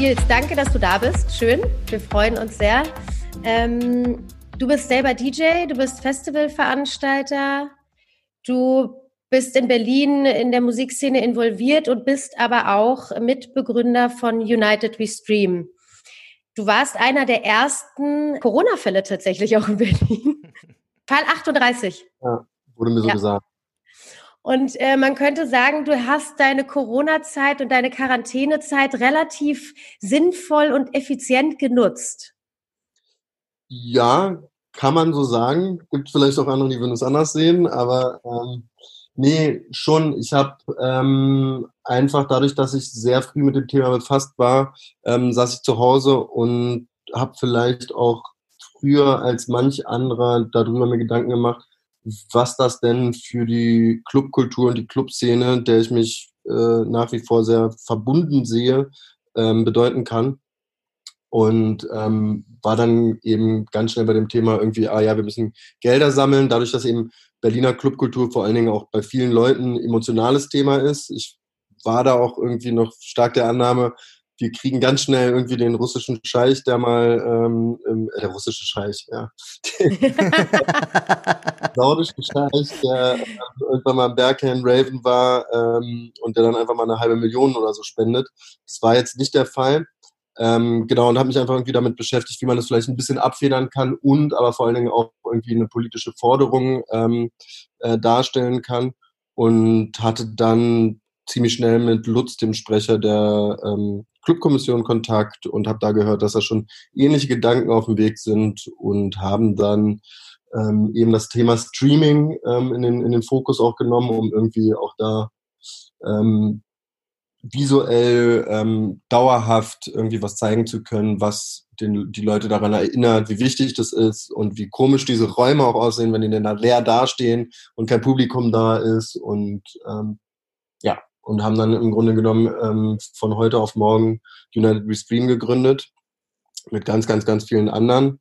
Nils, danke, dass du da bist. Schön. Wir freuen uns sehr. Ähm, du bist selber DJ, du bist Festivalveranstalter, du bist in Berlin in der Musikszene involviert und bist aber auch Mitbegründer von United We Stream. Du warst einer der ersten Corona-Fälle tatsächlich auch in Berlin. Fall 38. Ja, wurde mir so ja. gesagt. Und äh, man könnte sagen, du hast deine Corona-Zeit und deine Quarantänezeit relativ sinnvoll und effizient genutzt. Ja, kann man so sagen. Gibt vielleicht auch andere, die würden es anders sehen, aber ähm, nee, schon. Ich habe ähm, einfach dadurch, dass ich sehr früh mit dem Thema befasst war, ähm, saß ich zu Hause und habe vielleicht auch früher als manch anderer darüber mir Gedanken gemacht, was das denn für die Clubkultur und die Clubszene, der ich mich äh, nach wie vor sehr verbunden sehe, ähm, bedeuten kann. Und ähm, war dann eben ganz schnell bei dem Thema irgendwie, ah ja, wir müssen Gelder sammeln, dadurch, dass eben Berliner Clubkultur vor allen Dingen auch bei vielen Leuten emotionales Thema ist. Ich war da auch irgendwie noch stark der Annahme, wir kriegen ganz schnell irgendwie den russischen Scheich, der mal, ähm, äh, der russische Scheich, ja. saudischen Scheich, der irgendwann mal im Berghain Raven war ähm, und der dann einfach mal eine halbe Million oder so spendet. Das war jetzt nicht der Fall. Ähm, genau, und habe mich einfach irgendwie damit beschäftigt, wie man das vielleicht ein bisschen abfedern kann und aber vor allen Dingen auch irgendwie eine politische Forderung ähm, äh, darstellen kann. Und hatte dann ziemlich schnell mit Lutz, dem Sprecher der ähm, Clubkommission Kontakt und habe da gehört, dass da schon ähnliche Gedanken auf dem Weg sind und haben dann ähm, eben das Thema Streaming ähm, in, den, in den Fokus auch genommen, um irgendwie auch da ähm, visuell ähm, dauerhaft irgendwie was zeigen zu können, was den, die Leute daran erinnert, wie wichtig das ist und wie komisch diese Räume auch aussehen, wenn die dann leer dastehen und kein Publikum da ist und ähm, ja, und haben dann im Grunde genommen ähm, von heute auf morgen United Restream gegründet mit ganz, ganz, ganz vielen anderen.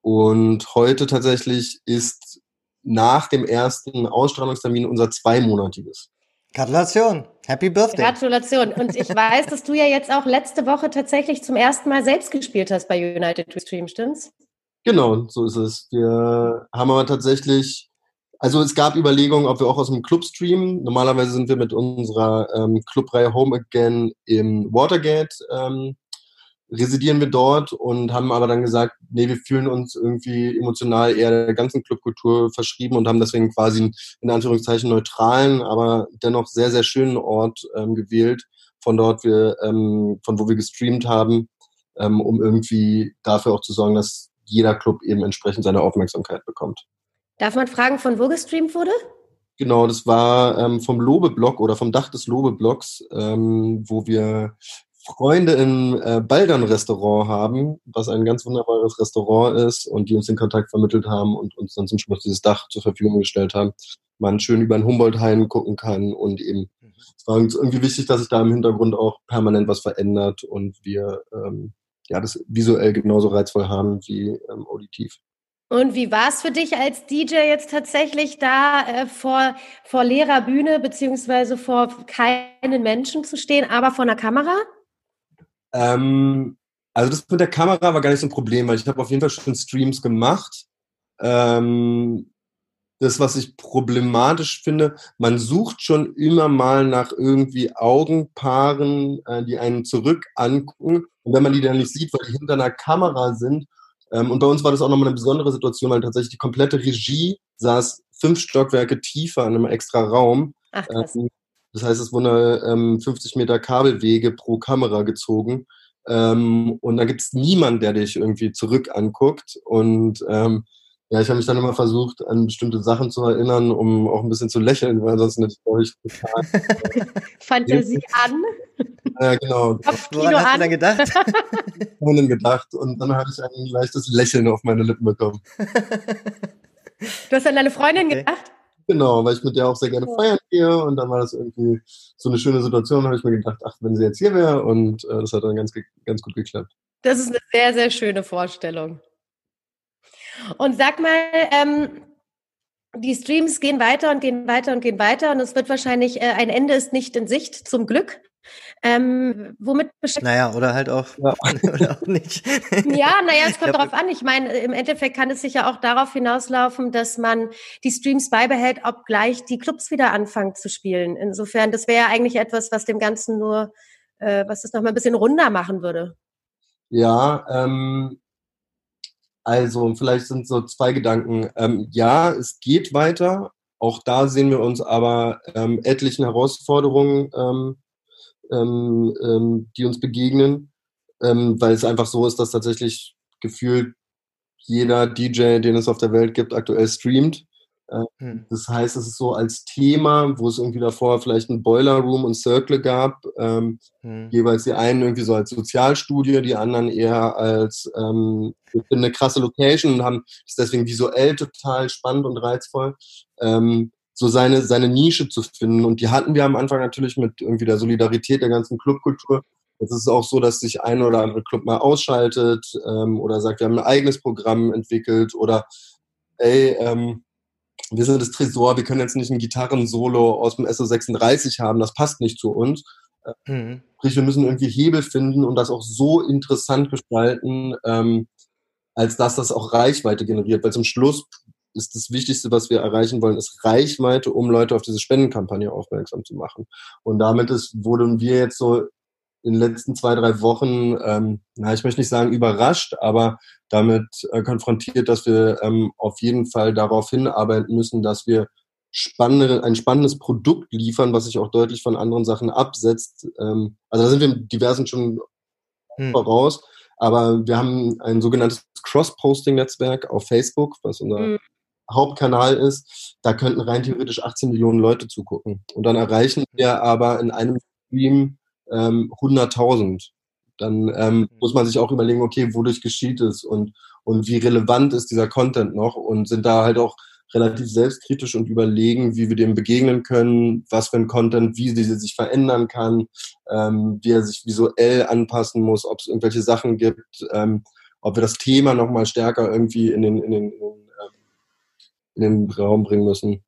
Und heute tatsächlich ist nach dem ersten Ausstrahlungstermin unser zweimonatiges. Gratulation. Happy Birthday. Gratulation. Und ich weiß, dass du ja jetzt auch letzte Woche tatsächlich zum ersten Mal selbst gespielt hast bei United Restream, stimmt's? Genau, so ist es. Wir haben aber tatsächlich also es gab Überlegungen, ob wir auch aus dem Club streamen. Normalerweise sind wir mit unserer ähm, Clubreihe Home Again im Watergate, ähm, residieren wir dort und haben aber dann gesagt, nee, wir fühlen uns irgendwie emotional eher der ganzen Clubkultur verschrieben und haben deswegen quasi einen, in Anführungszeichen neutralen, aber dennoch sehr, sehr schönen Ort ähm, gewählt, von dort wir, ähm, von wo wir gestreamt haben, ähm, um irgendwie dafür auch zu sorgen, dass jeder Club eben entsprechend seine Aufmerksamkeit bekommt. Darf man fragen, von wo gestreamt wurde? Genau, das war ähm, vom Lobe-Blog oder vom Dach des Lobe-Blogs, ähm, wo wir Freunde im äh, Baldern-Restaurant haben, was ein ganz wunderbares Restaurant ist und die uns den Kontakt vermittelt haben und uns dann zum Schluss dieses Dach zur Verfügung gestellt haben. Man schön über den Humboldt-Hain gucken kann und eben, mhm. es war uns irgendwie wichtig, dass sich da im Hintergrund auch permanent was verändert und wir ähm, ja das visuell genauso reizvoll haben wie ähm, auditiv. Und wie war es für dich als DJ jetzt tatsächlich da äh, vor, vor leerer Bühne beziehungsweise vor keinen Menschen zu stehen, aber vor einer Kamera? Ähm, also das mit der Kamera war gar nicht so ein Problem, weil ich habe auf jeden Fall schon Streams gemacht. Ähm, das, was ich problematisch finde, man sucht schon immer mal nach irgendwie Augenpaaren, äh, die einen zurück angucken. Und wenn man die dann nicht sieht, weil die hinter einer Kamera sind und bei uns war das auch nochmal eine besondere Situation, weil tatsächlich die komplette Regie saß fünf Stockwerke tiefer in einem extra Raum. Ach, krass. Ähm, das heißt, es wurden 50 Meter Kabelwege pro Kamera gezogen. Ähm, und da gibt es niemanden, der dich irgendwie zurück anguckt. Und ja, ich habe mich dann immer versucht, an bestimmte Sachen zu erinnern, um auch ein bisschen zu lächeln, weil sonst natürlich total. Fantasie an. Ja, genau. Woran hast du dann gedacht? Freundin gedacht und dann habe ich ein leichtes Lächeln auf meine Lippen bekommen. Du hast an deine Freundin okay. gedacht? Genau, weil ich mit der auch sehr gerne feiern gehe und dann war das irgendwie so eine schöne Situation, habe ich mir gedacht, ach, wenn sie jetzt hier wäre und äh, das hat dann ganz, ganz gut geklappt. Das ist eine sehr, sehr schöne Vorstellung. Und sag mal, ähm, die Streams gehen weiter und gehen weiter und gehen weiter und es wird wahrscheinlich, äh, ein Ende ist nicht in Sicht, zum Glück. Ähm, womit beschäftigt Naja, oder halt auch, ja. oder auch nicht. ja, naja, es kommt darauf an. Ich meine, im Endeffekt kann es sich ja auch darauf hinauslaufen, dass man die Streams beibehält, obgleich die Clubs wieder anfangen zu spielen. Insofern, das wäre ja eigentlich etwas, was dem Ganzen nur, äh, was das nochmal ein bisschen runder machen würde. Ja, ähm, also vielleicht sind so zwei Gedanken. Ähm, ja, es geht weiter. Auch da sehen wir uns aber ähm, etlichen Herausforderungen ähm, ähm, die uns begegnen, ähm, weil es einfach so ist, dass tatsächlich gefühlt jeder DJ, den es auf der Welt gibt, aktuell streamt. Äh, hm. Das heißt, es ist so als Thema, wo es irgendwie davor vielleicht ein Boiler Room und Circle gab, ähm, hm. jeweils die einen irgendwie so als Sozialstudie, die anderen eher als ähm, eine krasse Location und haben ist deswegen visuell total spannend und reizvoll. Ähm, so seine, seine Nische zu finden. Und die hatten wir am Anfang natürlich mit irgendwie der Solidarität der ganzen Clubkultur. Jetzt ist es auch so, dass sich ein oder andere Club mal ausschaltet ähm, oder sagt, wir haben ein eigenes Programm entwickelt oder ey, ähm, wir sind das Tresor, wir können jetzt nicht ein Gitarrensolo aus dem SO36 haben, das passt nicht zu uns. Mhm. Sprich, wir müssen irgendwie Hebel finden und das auch so interessant gestalten, ähm, als dass das auch Reichweite generiert. Weil zum Schluss ist das Wichtigste, was wir erreichen wollen, ist Reichweite, um Leute auf diese Spendenkampagne aufmerksam zu machen. Und damit ist, wurden wir jetzt so in den letzten zwei, drei Wochen, ähm, na, ich möchte nicht sagen überrascht, aber damit äh, konfrontiert, dass wir ähm, auf jeden Fall darauf hinarbeiten müssen, dass wir spannende, ein spannendes Produkt liefern, was sich auch deutlich von anderen Sachen absetzt. Ähm, also da sind wir im diversen schon hm. voraus. Aber wir haben ein sogenanntes Cross-Posting-Netzwerk auf Facebook, was unser hm. Hauptkanal ist, da könnten rein theoretisch 18 Millionen Leute zugucken. Und dann erreichen wir aber in einem Stream ähm, 100.000. Dann ähm, mhm. muss man sich auch überlegen, okay, wodurch geschieht es und, und wie relevant ist dieser Content noch und sind da halt auch relativ selbstkritisch und überlegen, wie wir dem begegnen können, was für ein Content, wie sie sich verändern kann, ähm, wie er sich visuell anpassen muss, ob es irgendwelche Sachen gibt, ähm, ob wir das Thema nochmal stärker irgendwie in den, in den, in den Raum bringen müssen.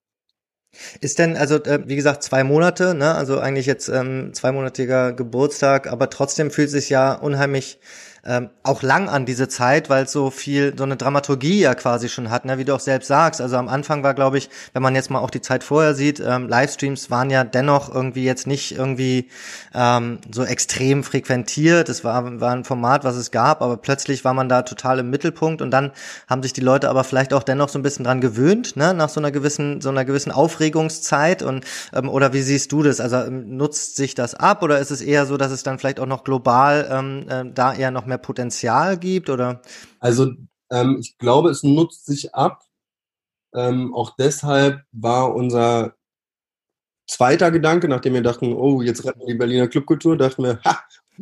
Ist denn, also äh, wie gesagt, zwei Monate, ne? also eigentlich jetzt ähm, zweimonatiger Geburtstag, aber trotzdem fühlt sich ja unheimlich ähm, auch lang an diese Zeit, weil es so viel, so eine Dramaturgie ja quasi schon hat, ne? wie du auch selbst sagst. Also am Anfang war, glaube ich, wenn man jetzt mal auch die Zeit vorher sieht, ähm, Livestreams waren ja dennoch irgendwie jetzt nicht irgendwie ähm, so extrem frequentiert. Es war, war ein Format, was es gab, aber plötzlich war man da total im Mittelpunkt und dann haben sich die Leute aber vielleicht auch dennoch so ein bisschen dran gewöhnt, ne? nach so einer gewissen, so einer gewissen Aufregungszeit und ähm, oder wie siehst du das? Also ähm, nutzt sich das ab oder ist es eher so, dass es dann vielleicht auch noch global ähm, äh, da eher noch mehr mehr Potenzial gibt oder? Also ähm, ich glaube, es nutzt sich ab. Ähm, auch deshalb war unser zweiter Gedanke, nachdem wir dachten, oh, jetzt retten wir die Berliner Clubkultur, dachten wir, ha,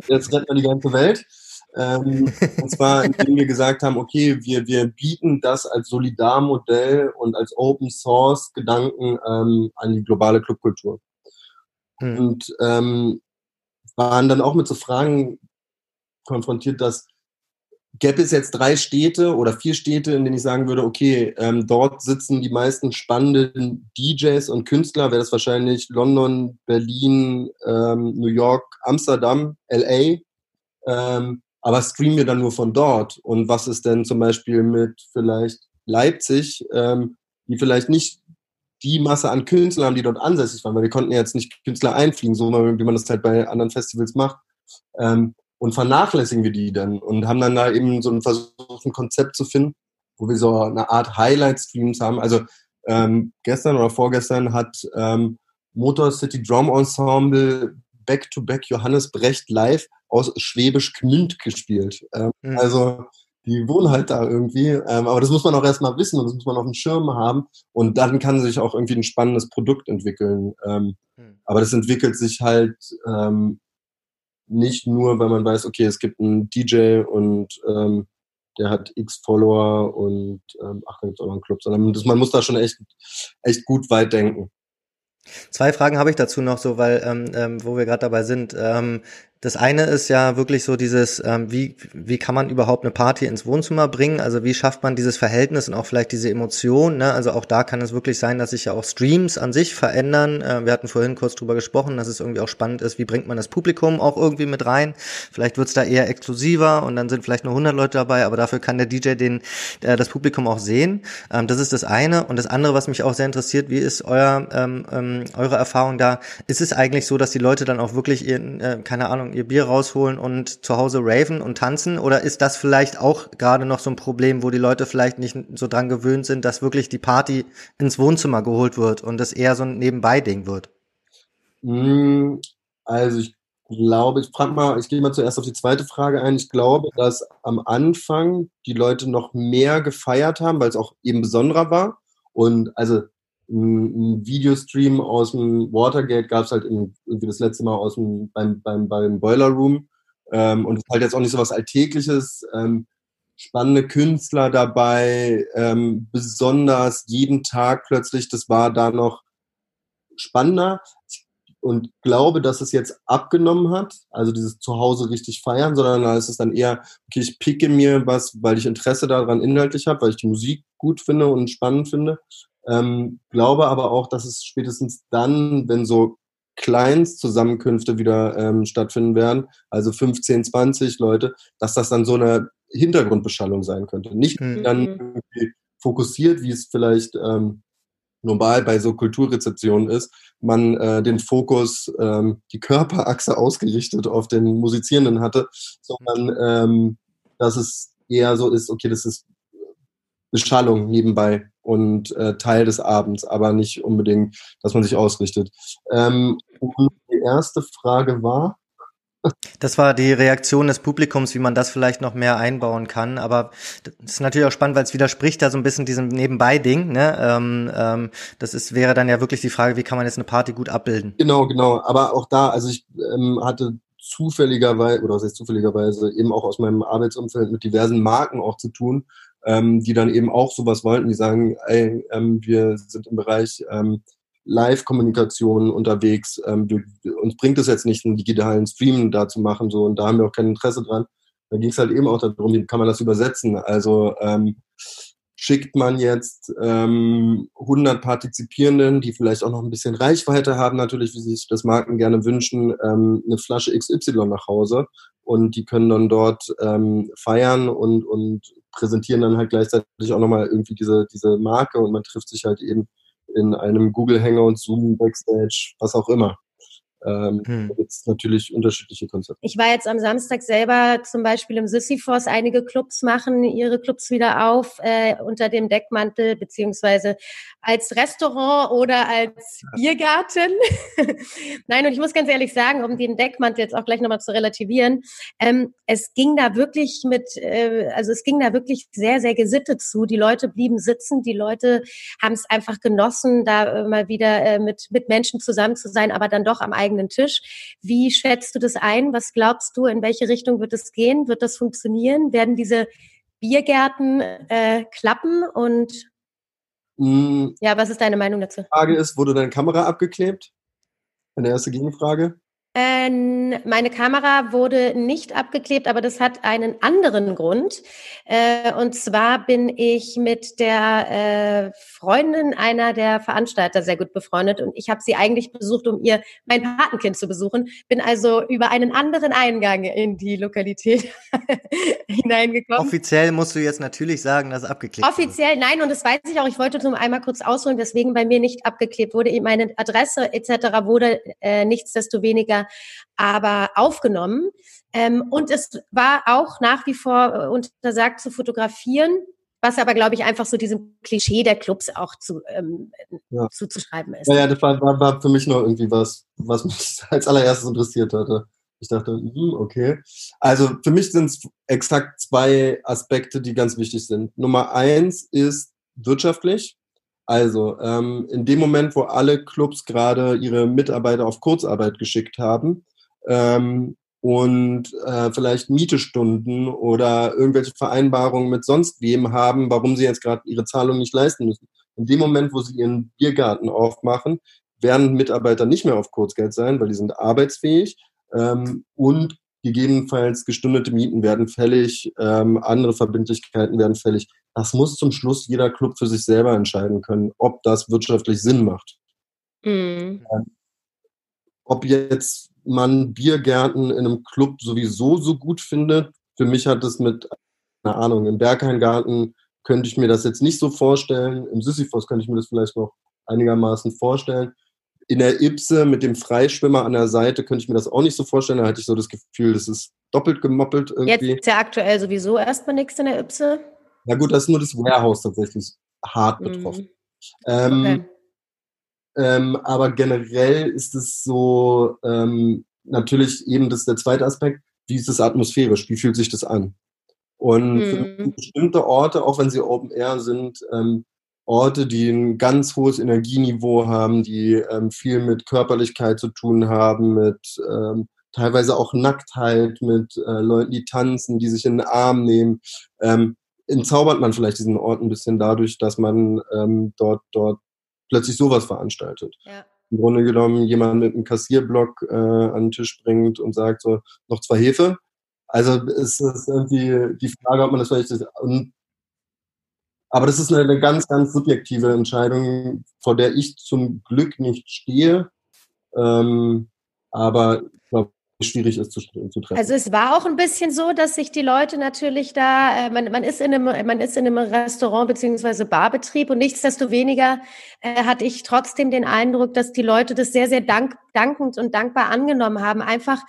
jetzt retten wir die ganze Welt. Ähm, und zwar, indem wir gesagt haben, okay, wir, wir bieten das als Solidarmodell und als Open Source Gedanken ähm, an die globale Clubkultur. Hm. Und ähm, waren dann auch mit so Fragen konfrontiert, dass gäbe es jetzt drei Städte oder vier Städte, in denen ich sagen würde, okay, ähm, dort sitzen die meisten spannenden DJs und Künstler, wäre das wahrscheinlich London, Berlin, ähm, New York, Amsterdam, LA. Ähm, aber streamen wir dann nur von dort? Und was ist denn zum Beispiel mit vielleicht Leipzig, ähm, die vielleicht nicht die Masse an Künstlern haben, die dort ansässig waren, weil wir konnten ja jetzt nicht Künstler einfliegen, so wie man das halt bei anderen Festivals macht. Ähm, und vernachlässigen wir die dann und haben dann da eben so ein versucht, ein Konzept zu finden, wo wir so eine Art Highlight-Streams haben. Also ähm, gestern oder vorgestern hat ähm, Motor City Drum Ensemble Back-to-Back -back Johannes Brecht live aus Schwäbisch Gmünd gespielt. Ähm, mhm. Also die wohnen halt da irgendwie. Ähm, aber das muss man auch erstmal wissen und das muss man auf dem Schirm haben. Und dann kann sich auch irgendwie ein spannendes Produkt entwickeln. Ähm, mhm. Aber das entwickelt sich halt ähm, nicht nur, weil man weiß, okay, es gibt einen DJ und ähm, der hat x Follower und ähm, ach, da gibt es auch noch einen Club, sondern das, man muss da schon echt, echt gut weit denken. Zwei Fragen habe ich dazu noch, so weil, ähm, ähm, wo wir gerade dabei sind. Ähm, das eine ist ja wirklich so dieses, ähm, wie, wie kann man überhaupt eine Party ins Wohnzimmer bringen? Also wie schafft man dieses Verhältnis und auch vielleicht diese Emotion? Ne? Also auch da kann es wirklich sein, dass sich ja auch Streams an sich verändern. Äh, wir hatten vorhin kurz drüber gesprochen, dass es irgendwie auch spannend ist, wie bringt man das Publikum auch irgendwie mit rein? Vielleicht wird's da eher exklusiver und dann sind vielleicht nur 100 Leute dabei, aber dafür kann der DJ den, äh, das Publikum auch sehen. Ähm, das ist das eine. Und das andere, was mich auch sehr interessiert, wie ist euer, ähm, ähm, eure Erfahrung da? Ist es eigentlich so, dass die Leute dann auch wirklich ihren, äh, keine Ahnung, ihr Bier rausholen und zu Hause raven und tanzen? Oder ist das vielleicht auch gerade noch so ein Problem, wo die Leute vielleicht nicht so dran gewöhnt sind, dass wirklich die Party ins Wohnzimmer geholt wird und es eher so ein Nebenbei-Ding wird? Hm, also ich glaube, ich frage mal, ich gehe mal zuerst auf die zweite Frage ein. Ich glaube, dass am Anfang die Leute noch mehr gefeiert haben, weil es auch eben besonderer war. Und also ein Videostream aus dem Watergate gab es halt irgendwie das letzte Mal aus dem, beim, beim, beim Boiler Room. Ähm, und halt jetzt auch nicht so was Alltägliches. Ähm, spannende Künstler dabei, ähm, besonders jeden Tag plötzlich, das war da noch spannender und glaube, dass es jetzt abgenommen hat, also dieses Zuhause richtig feiern, sondern da ist es dann eher, okay, ich picke mir was, weil ich Interesse daran inhaltlich habe, weil ich die Musik gut finde und spannend finde ähm, glaube aber auch, dass es spätestens dann, wenn so Kleinstzusammenkünfte wieder ähm, stattfinden werden, also 15, 20 Leute, dass das dann so eine Hintergrundbeschallung sein könnte. Nicht mhm. dann irgendwie fokussiert, wie es vielleicht ähm, normal bei so Kulturrezeptionen ist, man äh, den Fokus, ähm, die Körperachse ausgerichtet auf den Musizierenden hatte, sondern ähm, dass es eher so ist, okay, das ist Beschallung nebenbei und äh, Teil des Abends, aber nicht unbedingt, dass man sich ausrichtet. Ähm, die erste Frage war. Das war die Reaktion des Publikums, wie man das vielleicht noch mehr einbauen kann. Aber das ist natürlich auch spannend, weil es widerspricht da so ein bisschen diesem Nebenbei-Ding. Ne? Ähm, ähm, das ist, wäre dann ja wirklich die Frage, wie kann man jetzt eine Party gut abbilden? Genau, genau. Aber auch da, also ich ähm, hatte zufälligerweise, oder was heißt zufälligerweise, eben auch aus meinem Arbeitsumfeld mit diversen Marken auch zu tun, ähm, die dann eben auch sowas wollten, die sagen, ey, ähm, wir sind im Bereich ähm, Live-Kommunikation unterwegs, ähm, du, uns bringt es jetzt nicht, einen digitalen Stream da zu machen, so, und da haben wir auch kein Interesse dran. Da ging es halt eben auch darum, wie kann man das übersetzen. Also ähm, schickt man jetzt ähm, 100 Partizipierenden, die vielleicht auch noch ein bisschen Reichweite haben, natürlich, wie sich das Marken gerne wünschen, ähm, eine Flasche XY nach Hause und die können dann dort ähm, feiern und, und präsentieren dann halt gleichzeitig auch nochmal irgendwie diese, diese Marke und man trifft sich halt eben in einem Google Hangout, Zoom, Backstage, was auch immer. Ähm, hm. Es natürlich unterschiedliche Konzepte. Ich war jetzt am Samstag selber zum Beispiel im Sisyphos. Einige Clubs machen ihre Clubs wieder auf äh, unter dem Deckmantel beziehungsweise als Restaurant oder als Biergarten. Nein, und ich muss ganz ehrlich sagen, um den Deckmantel jetzt auch gleich nochmal zu relativieren, ähm, es ging da wirklich mit, äh, also es ging da wirklich sehr, sehr gesittet zu. Die Leute blieben sitzen, die Leute haben es einfach genossen, da äh, mal wieder äh, mit, mit Menschen zusammen zu sein, aber dann doch am eigenen eigenen Tisch. Wie schätzt du das ein? Was glaubst du, in welche Richtung wird es gehen? Wird das funktionieren? Werden diese Biergärten äh, klappen? Und mm. ja, was ist deine Meinung dazu? Die Frage ist, wurde deine Kamera abgeklebt? Eine erste Gegenfrage. Äh, meine Kamera wurde nicht abgeklebt, aber das hat einen anderen Grund. Äh, und zwar bin ich mit der äh, Freundin einer der Veranstalter sehr gut befreundet und ich habe sie eigentlich besucht, um ihr mein Patenkind zu besuchen. Bin also über einen anderen Eingang in die Lokalität hineingekommen. Offiziell musst du jetzt natürlich sagen, dass abgeklebt wurde. Offiziell, nein, und das weiß ich auch. Ich wollte nur einmal kurz ausholen, weswegen bei mir nicht abgeklebt wurde. Meine Adresse etc. wurde äh, nichtsdestoweniger aber aufgenommen. Ähm, und es war auch nach wie vor äh, untersagt zu fotografieren, was aber, glaube ich, einfach so diesem Klischee der Clubs auch zu, ähm, ja. zuzuschreiben ist. Ja, ja, das war, war, war für mich noch irgendwie was, was mich als allererstes interessiert hatte. Ich dachte, hm, okay. Also für mich sind es exakt zwei Aspekte, die ganz wichtig sind. Nummer eins ist wirtschaftlich. Also, ähm, in dem Moment, wo alle Clubs gerade ihre Mitarbeiter auf Kurzarbeit geschickt haben, ähm, und äh, vielleicht Mietestunden oder irgendwelche Vereinbarungen mit sonst wem haben, warum sie jetzt gerade ihre Zahlung nicht leisten müssen. In dem Moment, wo sie ihren Biergarten aufmachen, werden Mitarbeiter nicht mehr auf Kurzgeld sein, weil die sind arbeitsfähig ähm, und gegebenenfalls gestundete Mieten werden fällig, ähm, andere Verbindlichkeiten werden fällig. Das muss zum Schluss jeder Club für sich selber entscheiden können, ob das wirtschaftlich Sinn macht. Mhm. Ähm, ob jetzt man Biergärten in einem Club sowieso so gut findet, für mich hat es mit, keine Ahnung, im Berghaingarten könnte ich mir das jetzt nicht so vorstellen. Im Sisyphos könnte ich mir das vielleicht noch einigermaßen vorstellen in der Ipse mit dem Freischwimmer an der Seite könnte ich mir das auch nicht so vorstellen. Da hatte ich so das Gefühl, das ist doppelt gemoppelt irgendwie. Jetzt ist ja aktuell sowieso erstmal nichts in der Ipse. Ja gut, das ist nur das Warehouse tatsächlich hart mhm. betroffen. Ähm, okay. ähm, aber generell ist es so, ähm, natürlich eben das der zweite Aspekt, wie ist es atmosphärisch, wie fühlt sich das an? Und mhm. bestimmte Orte, auch wenn sie Open Air sind, ähm, Orte, die ein ganz hohes Energieniveau haben, die ähm, viel mit Körperlichkeit zu tun haben, mit ähm, teilweise auch Nacktheit, mit äh, Leuten, die tanzen, die sich in den Arm nehmen. Ähm, entzaubert man vielleicht diesen Ort ein bisschen dadurch, dass man ähm, dort, dort plötzlich sowas veranstaltet. Ja. Im Grunde genommen jemand mit einem Kassierblock äh, an den Tisch bringt und sagt so, noch zwei Hefe. Also ist es irgendwie die Frage, ob man das vielleicht, und aber das ist eine, eine ganz, ganz subjektive Entscheidung, vor der ich zum Glück nicht stehe. Ähm, aber ich glaube, schwierig ist zu, zu, treffen. Also es war auch ein bisschen so, dass sich die Leute natürlich da, äh, man, man, ist in einem, man ist in einem Restaurant beziehungsweise Barbetrieb und nichtsdestoweniger äh, hatte ich trotzdem den Eindruck, dass die Leute das sehr, sehr dank, dankend und dankbar angenommen haben. Einfach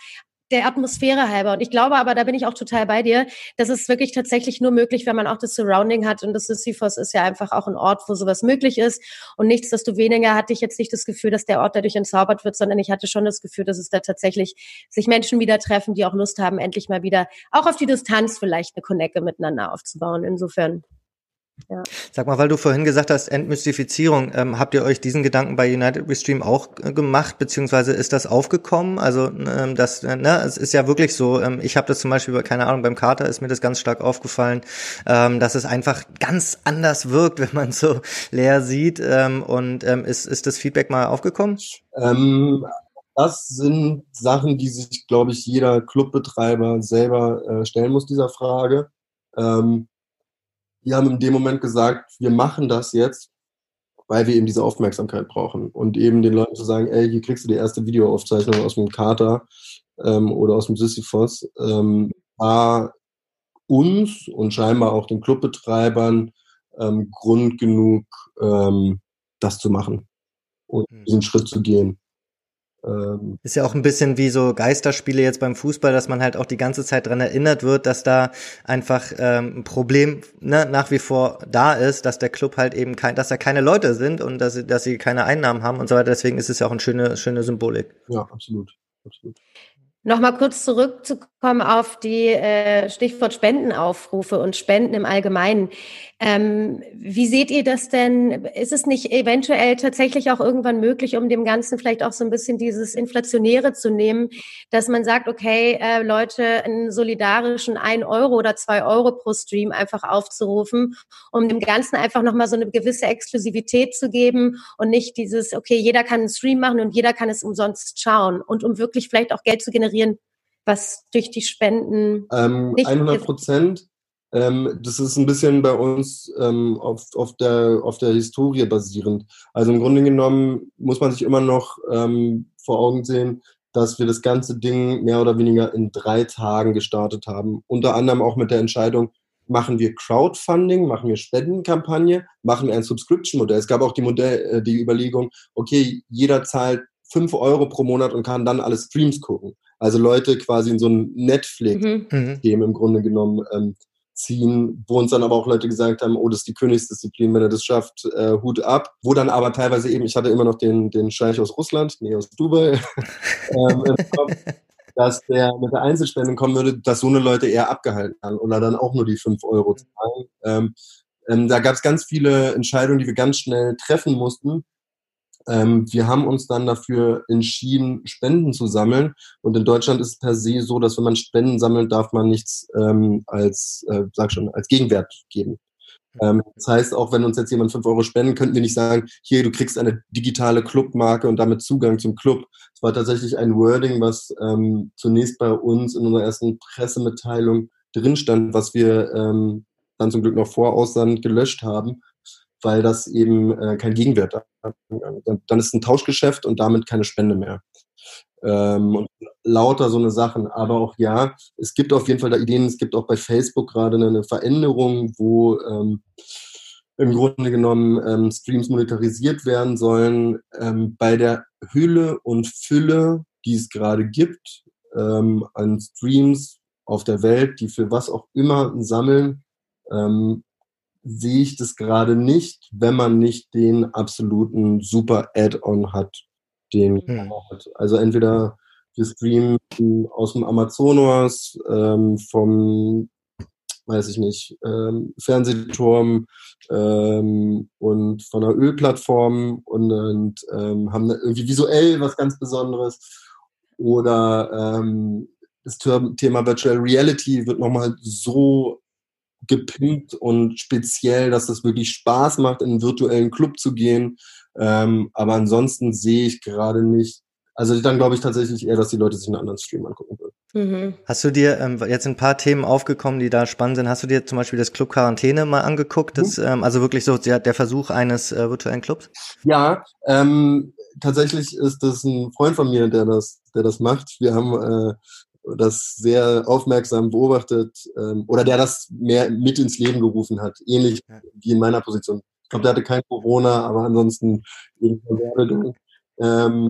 der Atmosphäre halber. Und ich glaube aber, da bin ich auch total bei dir, das ist wirklich tatsächlich nur möglich, wenn man auch das Surrounding hat. Und das Sisyphos ist ja einfach auch ein Ort, wo sowas möglich ist. Und nichtsdestoweniger hatte ich jetzt nicht das Gefühl, dass der Ort dadurch entzaubert wird, sondern ich hatte schon das Gefühl, dass es da tatsächlich sich Menschen wieder treffen, die auch Lust haben, endlich mal wieder auch auf die Distanz vielleicht eine Connecte miteinander aufzubauen. Insofern. Ja. Sag mal, weil du vorhin gesagt hast, Entmystifizierung, ähm, habt ihr euch diesen Gedanken bei United We Stream auch äh, gemacht, beziehungsweise ist das aufgekommen? Also ähm, das, äh, ne, es ist ja wirklich so, ähm, ich habe das zum Beispiel, keine Ahnung, beim Kater ist mir das ganz stark aufgefallen, ähm, dass es einfach ganz anders wirkt, wenn man so leer sieht. Ähm, und ähm, ist, ist das Feedback mal aufgekommen? Ähm, das sind Sachen, die sich, glaube ich, jeder Clubbetreiber selber äh, stellen muss, dieser Frage. Ähm, wir haben in dem Moment gesagt, wir machen das jetzt, weil wir eben diese Aufmerksamkeit brauchen. Und eben den Leuten zu sagen, ey, hier kriegst du die erste Videoaufzeichnung aus dem Kater ähm, oder aus dem Sisyphos, ähm, war uns und scheinbar auch den Clubbetreibern ähm, Grund genug, ähm, das zu machen und hm. diesen Schritt zu gehen. Ähm, ist ja auch ein bisschen wie so Geisterspiele jetzt beim Fußball, dass man halt auch die ganze Zeit dran erinnert wird, dass da einfach ähm, ein Problem ne, nach wie vor da ist, dass der Club halt eben kein, dass da keine Leute sind und dass sie, dass sie keine Einnahmen haben und so weiter. Deswegen ist es ja auch eine schöne, schöne Symbolik. Ja, absolut. absolut. Nochmal kurz zurückzukommen auf die äh, Stichwort Spendenaufrufe und Spenden im Allgemeinen. Ähm, wie seht ihr das denn? Ist es nicht eventuell tatsächlich auch irgendwann möglich, um dem Ganzen vielleicht auch so ein bisschen dieses Inflationäre zu nehmen, dass man sagt, okay, äh, Leute, einen solidarischen ein Euro oder zwei Euro pro Stream einfach aufzurufen, um dem Ganzen einfach nochmal so eine gewisse Exklusivität zu geben und nicht dieses, okay, jeder kann einen Stream machen und jeder kann es umsonst schauen und um wirklich vielleicht auch Geld zu generieren generieren, was durch die Spenden ähm, nicht 100 Prozent. Ähm, das ist ein bisschen bei uns ähm, auf, auf, der, auf der Historie basierend. Also im Grunde genommen muss man sich immer noch ähm, vor Augen sehen, dass wir das ganze Ding mehr oder weniger in drei Tagen gestartet haben. Unter anderem auch mit der Entscheidung, machen wir Crowdfunding, machen wir Spendenkampagne, machen wir ein Subscription-Modell. Es gab auch die, Modell, äh, die Überlegung, okay, jeder zahlt fünf Euro pro Monat und kann dann alle Streams gucken. Also Leute quasi in so ein Netflix-System mhm. im Grunde genommen ähm, ziehen, wo uns dann aber auch Leute gesagt haben, oh, das ist die Königsdisziplin, wenn er das schafft, äh, Hut ab. Wo dann aber teilweise eben, ich hatte immer noch den, den Scheich aus Russland, nee, aus Dubai, ähm, dass der mit der Einzelspende kommen würde, dass so eine Leute eher abgehalten haben oder dann auch nur die fünf Euro zahlen. Ähm, ähm, da gab es ganz viele Entscheidungen, die wir ganz schnell treffen mussten, Ähm, wir haben uns dann dafür entschieden, Spenden zu sammeln. Und in Deutschland ist es per se so, dass wenn man Spenden sammelt, darf man nichts ähm, als, äh, sag schon, als Gegenwert geben. Ähm, das heißt, auch wenn uns jetzt jemand fünf Euro spenden, könnten wir nicht sagen, hier, du kriegst eine digitale Clubmarke und damit Zugang zum Club. Es war tatsächlich ein Wording, was ähm, zunächst bei uns in unserer ersten Pressemitteilung drin stand, was wir ähm, dann zum Glück noch vor Ausland gelöscht haben, weil das eben äh, kein Gegenwert hat. Dann, ist ein Tauschgeschäft und damit keine Spende mehr. Ähm, und lauter so eine Sachen. Aber auch ja, es gibt auf jeden Fall da Ideen. Es gibt auch bei Facebook gerade eine Veränderung, wo ähm, im Grunde genommen ähm, Streams monetarisiert werden sollen. Ähm, bei der Hülle und Fülle, die es gerade gibt, ähm, an Streams auf der Welt, die für was auch immer sammeln, ähm, sehe ich das gerade nicht, wenn man nicht den absoluten super Add-on hat, den hm. hat. Also entweder wir streamen aus dem Amazonas, ähm, vom, weiß ich nicht, ähm, Fernsehturm ähm, und von einer Ölplattform und, und ähm, haben irgendwie visuell was ganz Besonderes. Oder ähm, das Thema Virtual Reality wird nochmal so gepimpt und speziell, dass das wirklich Spaß macht, in einen virtuellen Club zu gehen. Ähm, aber ansonsten sehe ich gerade nicht. Also dann glaube ich tatsächlich eher, dass die Leute sich einen anderen Stream angucken würden. Mhm. Hast du dir ähm, jetzt ein paar Themen aufgekommen, die da spannend sind? Hast du dir zum Beispiel das Club Quarantäne mal angeguckt? Das, mhm. ähm, also wirklich so der, der Versuch eines äh, virtuellen Clubs? Ja, ähm, tatsächlich ist das ein Freund von mir, der das, der das macht. Wir haben äh, das sehr aufmerksam beobachtet ähm, oder der das mehr mit ins Leben gerufen hat, ähnlich ja. wie in meiner Position. Ich glaube, der hatte kein Corona, aber ansonsten ähm,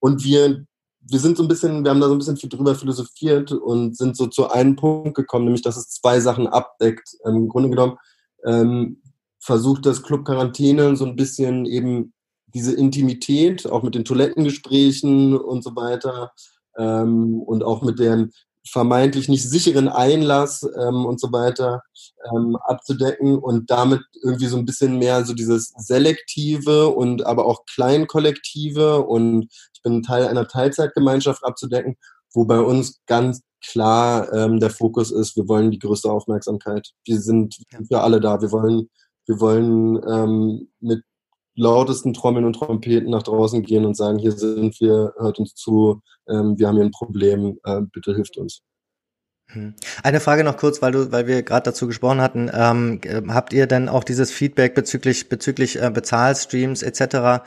und wir, wir sind so ein bisschen, wir haben da so ein bisschen drüber philosophiert und sind so zu einem Punkt gekommen, nämlich dass es zwei Sachen abdeckt. Ähm, Im Grunde genommen ähm, versucht das Club Quarantäne so ein bisschen eben diese Intimität, auch mit den Toilettengesprächen und so weiter, ähm, und auch mit dem vermeintlich nicht sicheren Einlass ähm, und so weiter ähm, abzudecken und damit irgendwie so ein bisschen mehr so dieses selektive und aber auch kleinkollektive und ich bin Teil einer Teilzeitgemeinschaft abzudecken, wo bei uns ganz klar ähm, der Fokus ist, wir wollen die größte Aufmerksamkeit. Wir sind für alle da. Wir wollen, wir wollen ähm, mit lautesten Trommeln und Trompeten nach draußen gehen und sagen, hier sind wir, hört uns zu, ähm, wir haben hier ein Problem, äh, bitte hilft uns. Hm. Eine Frage noch kurz, weil du, weil wir gerade dazu gesprochen hatten. Ähm, habt ihr denn auch dieses Feedback bezüglich bezüglich äh, Bezahlstreams etc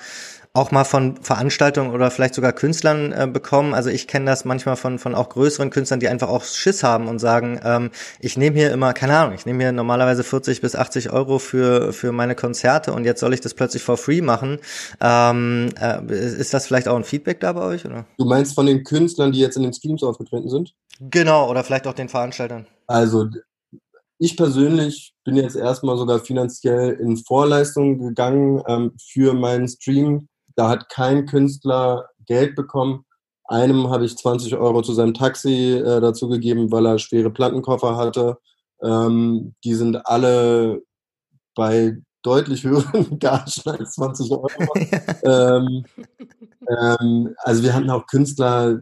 auch mal von Veranstaltungen oder vielleicht sogar Künstlern äh, bekommen. Also ich kenne das manchmal von, von auch größeren Künstlern, die einfach auch Schiss haben und sagen, ähm, ich nehme hier immer, keine Ahnung, ich nehme hier normalerweise 40 bis 80 Euro für, für meine Konzerte und jetzt soll ich das plötzlich for free machen. Ähm, äh, ist das vielleicht auch ein Feedback da bei euch? Oder? Du meinst von den Künstlern, die jetzt in den Streams aufgetreten sind? Genau, oder vielleicht auch den Veranstaltern. Also ich persönlich bin jetzt erstmal sogar finanziell in Vorleistung gegangen ähm, für meinen Stream, da hat kein Künstler Geld bekommen. Einem habe ich 20 Euro zu seinem Taxi äh, dazu gegeben, weil er schwere Plattenkoffer hatte. Ähm, die sind alle bei deutlich höheren Gagen als 20 Euro. ähm, ähm, also wir hatten auch Künstler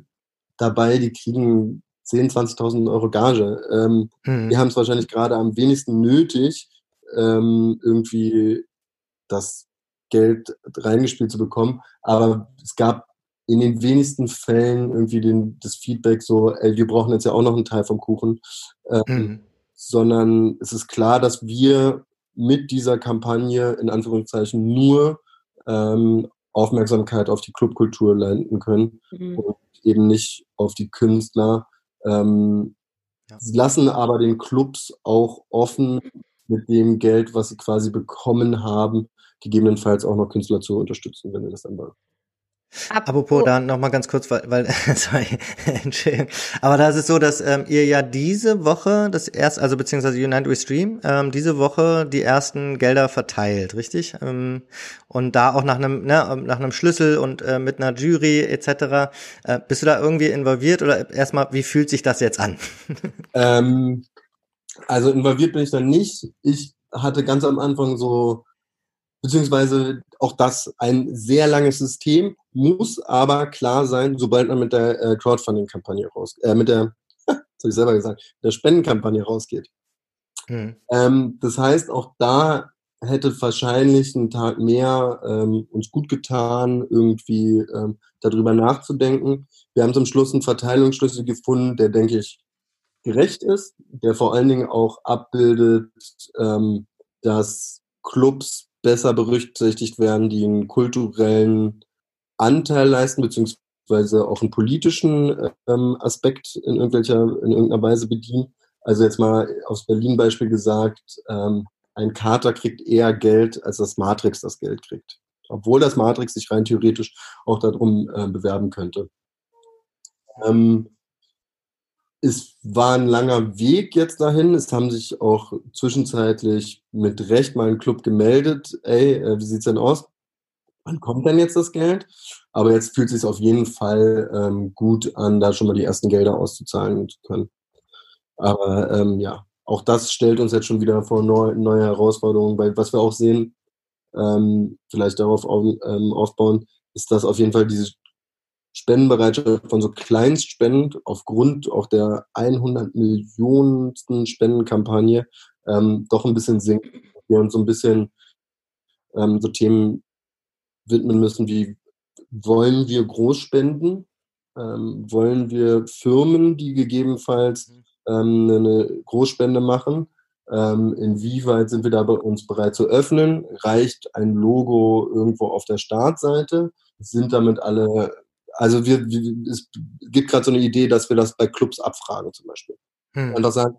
dabei, die kriegen 10.000, 20.000 Euro Gage. Ähm, mhm. Die haben es wahrscheinlich gerade am wenigsten nötig, ähm, irgendwie das Geld reingespielt zu bekommen. Aber es gab in den wenigsten Fällen irgendwie den, das Feedback so, ey, wir brauchen jetzt ja auch noch einen Teil vom Kuchen. Ähm, mhm. Sondern es ist klar, dass wir mit dieser Kampagne in Anführungszeichen nur ähm, Aufmerksamkeit auf die Clubkultur landen können mhm. und eben nicht auf die Künstler. Ähm, ja. Sie lassen aber den Clubs auch offen mit dem Geld, was sie quasi bekommen haben, gegebenenfalls auch noch Künstler zu unterstützen, wenn wir das dann wollen. Apropos, da noch mal ganz kurz, weil, weil sorry, Entschuldigung. Aber da ist es so, dass ähm, ihr ja diese Woche das erste, also beziehungsweise Unite We Stream, ähm, diese Woche die ersten Gelder verteilt, richtig? Ähm, und da auch nach einem, ne, nach einem Schlüssel und äh, mit einer Jury etc. Äh, bist du da irgendwie involviert oder erstmal, wie fühlt sich das jetzt an? ähm, also involviert bin ich da nicht. Ich hatte ganz am Anfang so beziehungsweise auch das ein sehr langes System, muss aber klar sein, sobald man mit der äh, Crowdfunding-Kampagne raus, äh, mit der, das habe ich selber gesagt, der Spendenkampagne rausgeht. Hm. Ähm, das heißt, auch da hätte wahrscheinlich einen Tag mehr ähm, uns gut getan, irgendwie ähm, darüber nachzudenken. Wir haben zum Schluss einen Verteilungsschlüssel gefunden, der, denke ich, gerecht ist, der vor allen Dingen auch abbildet, ähm, dass Clubs besser berücksichtigt werden, die einen kulturellen Anteil leisten, beziehungsweise auch einen politischen ähm, Aspekt in irgendwelcher, in irgendeiner Weise bedienen. Also jetzt mal aus Berlin-Beispiel gesagt, ähm, ein Kater kriegt eher Geld, als das Matrix das Geld kriegt. Obwohl das Matrix sich rein theoretisch auch darum äh, bewerben könnte. Ähm, es war ein langer Weg jetzt dahin. Es haben sich auch zwischenzeitlich mit Recht mal ein Club gemeldet. Ey, äh, wie sieht's denn aus? Wann kommt denn jetzt das Geld? Aber jetzt fühlt es sich auf jeden Fall ähm, gut an, da schon mal die ersten Gelder auszuzahlen zu können. Aber ähm, ja, auch das stellt uns jetzt schon wieder vor neu, neue Herausforderungen, weil was wir auch sehen, ähm, vielleicht darauf auf, ähm, aufbauen, ist, dass auf jeden Fall diese Spendenbereitschaft von so Kleinstspenden aufgrund auch der 100 Millionensten Spendenkampagne ähm, doch ein bisschen sinkt. Wir uns so ein bisschen ähm, so Themen widmen müssen wie wollen wir Großspenden? Ähm, wollen wir Firmen, die gegebenenfalls mhm ähm, eine Großspende machen. Ähm, inwieweit sind wir da bei uns bereit zu öffnen? Reicht ein Logo irgendwo auf der Startseite? Sind damit alle, also wir, wir es gibt gerade so eine Idee, dass wir das bei Clubs abfragen zum Beispiel. Hm. Einfach sagen,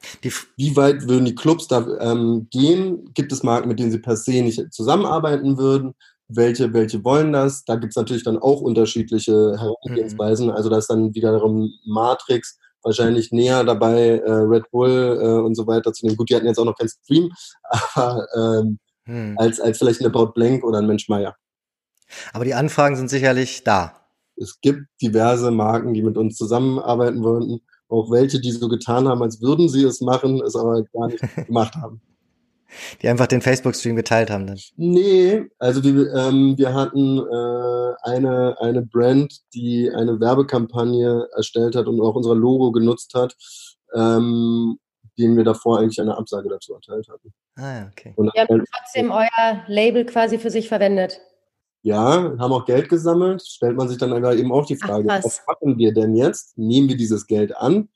wie weit würden die Clubs da ähm, gehen? Gibt es Marken, mit denen sie per se nicht zusammenarbeiten würden? Welche, welche wollen das? Da gibt es natürlich dann auch unterschiedliche Herangehensweisen. Hm. Also da ist dann wiederum Matrix, wahrscheinlich näher dabei, äh, Red Bull äh, und so weiter zu nehmen. Gut, die hatten jetzt auch noch keinen Stream, aber ähm, hm. als, als vielleicht ein About Blank oder ein Mensch Meier. Aber die Anfragen sind sicherlich da. Es gibt diverse Marken, die mit uns zusammenarbeiten wollten. Auch welche, die so getan haben, als würden sie es machen, es aber gar nicht gemacht haben. Die einfach den Facebook-Stream geteilt haben dann. Nee, also wir, ähm, wir hatten äh, eine, eine Brand, die eine Werbekampagne erstellt hat und auch unser Logo genutzt hat, ähm, denen wir davor eigentlich eine Absage dazu erteilt hatten. Ah ja, okay. Und ihr habt trotzdem euer Label quasi für sich verwendet. Ja, haben auch Geld gesammelt. Stellt man sich dann aber eben auch die Frage, Ach, was machen wir denn jetzt? Nehmen wir dieses Geld an?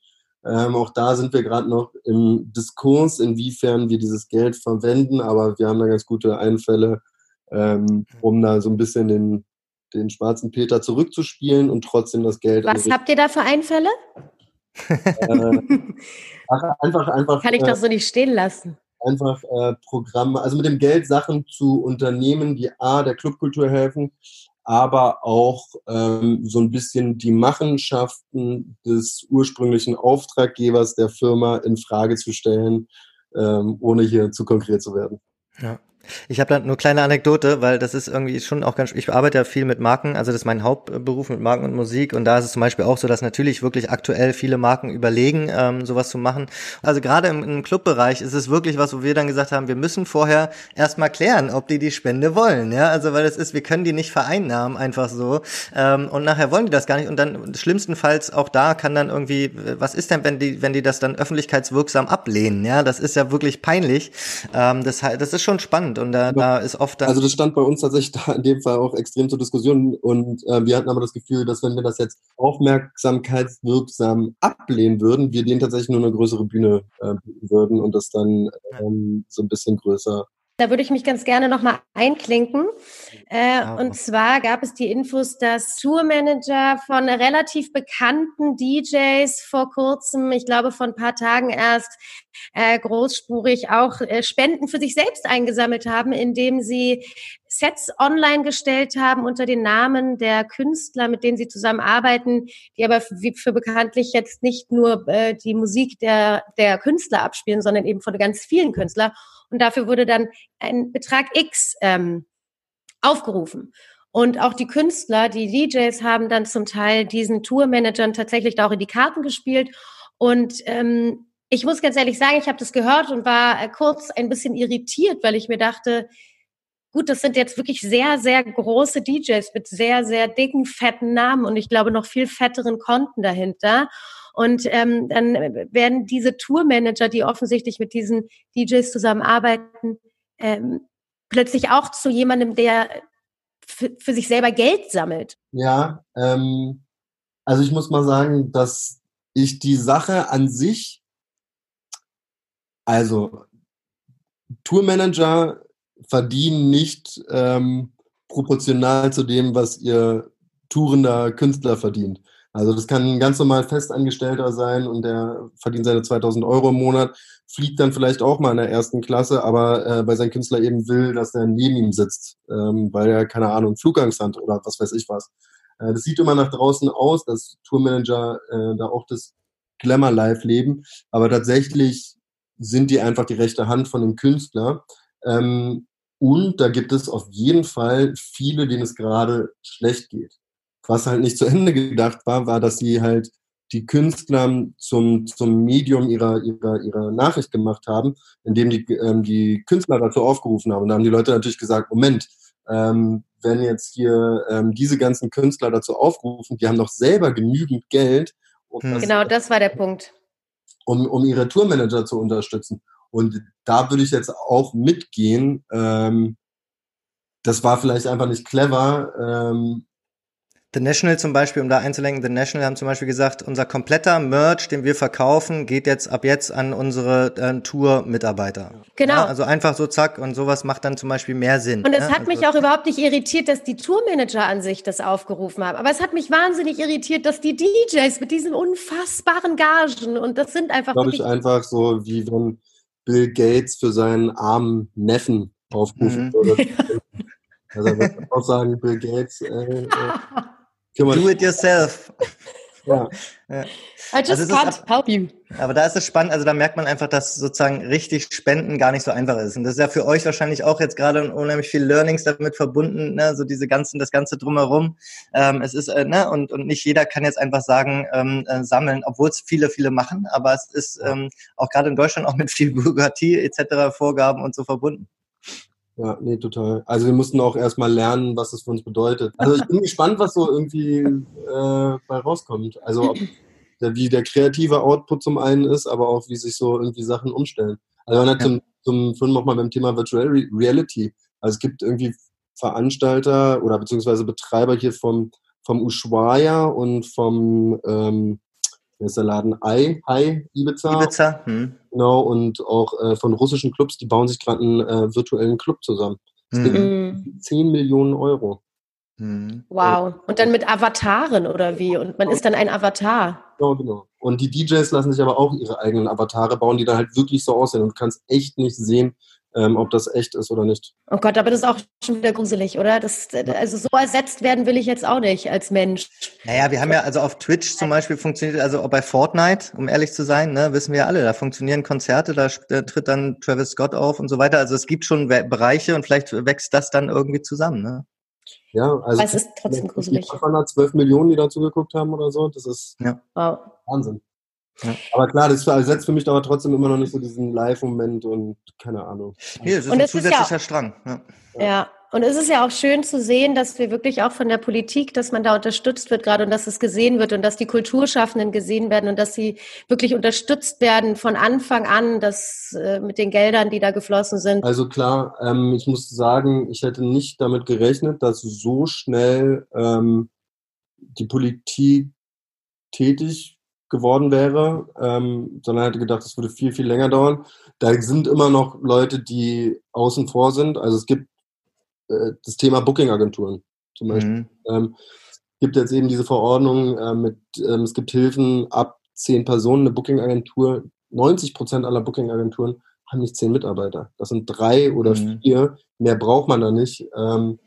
Ähm, auch da sind wir gerade noch im Diskurs, inwiefern wir dieses Geld verwenden, aber wir haben da ganz gute Einfälle, ähm, um da so ein bisschen den, den schwarzen Peter zurückzuspielen und trotzdem das Geld. Was habt ihr da für Einfälle? äh, einfach, einfach. Kann ich äh, doch so nicht stehen lassen. Einfach äh, Programme, also mit dem Geld Sachen zu Unternehmen, die A, der Clubkultur helfen, aber auch ähm, so ein bisschen die Machenschaften des ursprünglichen Auftraggebers der Firma in Frage zu stellen, ähm, ohne hier zu konkret zu werden. Ja. Ich habe da nur kleine Anekdote, weil das ist irgendwie schon auch ganz, ich arbeite ja viel mit Marken, also das ist mein Hauptberuf mit Marken und Musik und da ist es zum Beispiel auch so, dass natürlich wirklich aktuell viele Marken überlegen, ähm, sowas zu machen. Also gerade im, im Clubbereich ist es wirklich was, wo wir dann gesagt haben, wir müssen vorher erstmal klären, ob die die Spende wollen, ja, also weil es ist, wir können die nicht vereinnahmen einfach so ähm, und nachher wollen die das gar nicht und dann schlimmstenfalls auch da kann dann irgendwie, was ist denn, wenn die, wenn die das dann öffentlichkeitswirksam ablehnen, ja, das ist ja wirklich peinlich. Ähm, das, das ist schon spannend spannend und da, da ist oft dann Also das stand bei uns tatsächlich da in dem Fall auch extrem zur Diskussion und äh, wir hatten aber das Gefühl, dass wenn wir das jetzt aufmerksamkeitswirksam ablehnen würden, wir denen tatsächlich nur eine größere Bühne äh, bieten würden und das dann ähm, so ein bisschen größer da würde ich mich ganz gerne nochmal einklinken. Äh, oh. Und zwar gab es die Infos, dass Tourmanager von relativ bekannten DJs vor kurzem, ich glaube von ein paar Tagen erst, äh, großspurig auch äh, Spenden für sich selbst eingesammelt haben, indem sie Sets online gestellt haben unter den Namen der Künstler, mit denen sie zusammenarbeiten, die aber für, für bekanntlich jetzt nicht nur äh, die Musik der, der Künstler abspielen, sondern eben von ganz vielen Künstlern. Und dafür wurde dann ein Betrag X ähm, aufgerufen. Und auch die Künstler, die DJs haben dann zum Teil diesen Tourmanagern tatsächlich auch in die Karten gespielt. Und ähm, ich muss ganz ehrlich sagen, ich habe das gehört und war äh, kurz ein bisschen irritiert, weil ich mir dachte, gut, das sind jetzt wirklich sehr, sehr große DJs mit sehr, sehr dicken, fetten Namen und ich glaube noch viel fetteren Konten dahinter. Und ähm, dann werden diese Tourmanager, die offensichtlich mit diesen DJs zusammenarbeiten, ähm, plötzlich auch zu jemandem, der für, sich selber Geld sammelt. Ja, ähm, also ich muss mal sagen, dass ich die Sache an sich, also Tourmanager verdienen nicht ähm, proportional zu dem, was ihr tourender Künstler verdient. Also das kann ein ganz normal Festangestellter sein und der verdient seine 2000 Euro im Monat, fliegt dann vielleicht auch mal in der ersten Klasse, aber äh, weil sein Künstler eben will, dass der neben ihm sitzt, ähm, weil er, keine Ahnung, Flugangst hat oder was weiß ich was. Äh, das sieht immer nach draußen aus, dass Tourmanager äh, da auch das Glamour-Life leben, aber tatsächlich sind die einfach die rechte Hand von dem Künstler. Ähm, und da gibt es auf jeden Fall viele, denen es gerade schlecht geht. Was halt nicht zu Ende gedacht war, war, dass sie halt die Künstler zum, zum Medium ihrer, ihrer, ihrer Nachricht gemacht haben, indem die, ähm, die Künstler dazu aufgerufen haben. Und da haben die Leute natürlich gesagt, Moment, ähm, wenn jetzt hier ähm, diese ganzen Künstler dazu aufrufen, die haben doch selber genügend Geld. Um hm. das, genau, das war der Punkt. Um, um ihre Tourmanager zu unterstützen. Und da würde ich jetzt auch mitgehen. Ähm, das war vielleicht einfach nicht clever, ähm, The National zum Beispiel, um da einzulenken, The National haben zum Beispiel gesagt, unser kompletter Merch, den wir verkaufen, geht jetzt ab jetzt an unsere äh, Tour-Mitarbeiter. Genau. Ja, also einfach so zack und sowas macht dann zum Beispiel mehr Sinn. Und es ne? hat mich also, auch überhaupt nicht irritiert, dass die Tourmanager an sich das aufgerufen haben. Aber es hat mich wahnsinnig irritiert, dass die DJs mit diesen unfassbaren Gagen und das sind einfach. Glaube ich einfach so, wie wenn Bill Gates für seinen armen Neffen aufrufen mhm. würde. Also ich würde auch sagen, Bill Gates, äh, äh, Do it yourself. Ja. ja. I just also can't ist, help you. Aber da ist es spannend, also da merkt man einfach, dass sozusagen richtig Spenden gar nicht so einfach ist. Und das ist ja für euch wahrscheinlich auch jetzt gerade unheimlich viel Learnings damit verbunden, ne? so diese ganzen, das Ganze drumherum. Ähm, es ist, äh, ne, und, und nicht jeder kann jetzt einfach sagen, ähm, äh, sammeln, obwohl es viele, viele machen, aber es ist ähm, auch gerade in Deutschland auch mit viel Bürokratie etc., Vorgaben und so verbunden. Ja, nee, total. Also wir mussten auch erstmal lernen, was es für uns bedeutet. Also ich bin gespannt, was so irgendwie äh, bei rauskommt. Also ob der, wie der kreative Output zum einen ist, aber auch wie sich so irgendwie Sachen umstellen. Also ja. zum, zum Film nochmal beim Thema Virtual Reality. Also es gibt irgendwie Veranstalter oder beziehungsweise Betreiber hier vom, vom Ushuaia und vom ähm, der ist der Laden Ai, Hai, Ibiza. Ibiza. Hm. Genau, und auch äh, von russischen Clubs, die bauen sich gerade einen äh, virtuellen Club zusammen. Das mhm. 10 Millionen Euro. Mhm. Wow. Und dann mit Avataren oder wie? Und man ist dann ein Avatar. Genau, genau. Und die DJs lassen sich aber auch ihre eigenen Avatare bauen, die dann halt wirklich so aussehen. Und du kannst echt nicht sehen, ähm, ob das echt ist oder nicht. Oh Gott, aber das ist auch schon wieder gruselig, oder? Das, also so ersetzt werden will ich jetzt auch nicht als Mensch. Naja, wir haben ja also auf Twitch zum Beispiel funktioniert, also auch bei Fortnite, um ehrlich zu sein, ne, wissen wir ja alle, da funktionieren Konzerte, da, da tritt dann Travis Scott auf und so weiter. Also es gibt schon Bereiche und vielleicht wächst das dann irgendwie zusammen, ne? Ja, also aber es ist trotzdem gruselig. 12 Millionen, die dazu geguckt haben oder so, das ist ja. wow. Wahnsinn. Ja. Aber klar, das setzt für mich aber trotzdem immer noch nicht so diesen Live-Moment und keine Ahnung. Nee, das ist und ein zusätzlicher ist ja, Strang. Ja. ja. und es ist ja auch schön zu sehen, dass wir wirklich auch von der Politik, dass man da unterstützt wird gerade und dass es gesehen wird und dass die Kulturschaffenden gesehen werden und dass sie wirklich unterstützt werden von Anfang an, dass äh, mit den Geldern, die da geflossen sind. Also klar, ähm, ich muss sagen, ich hätte nicht damit gerechnet, dass so schnell ähm, die Politik tätig geworden wäre, ähm, sondern hätte gedacht, es würde viel, viel länger dauern. Da sind immer noch Leute, die außen vor sind. Also es gibt äh, das Thema Booking-Agenturen zum Beispiel. Mhm. Ähm, es gibt jetzt eben diese Verordnung äh, mit, ähm, es gibt Hilfen ab zehn Personen, eine Booking-Agentur. 90 Prozent aller Booking-Agenturen haben nicht zehn Mitarbeiter. Das sind drei oder mhm. vier. Mehr braucht man da nicht. Ähm,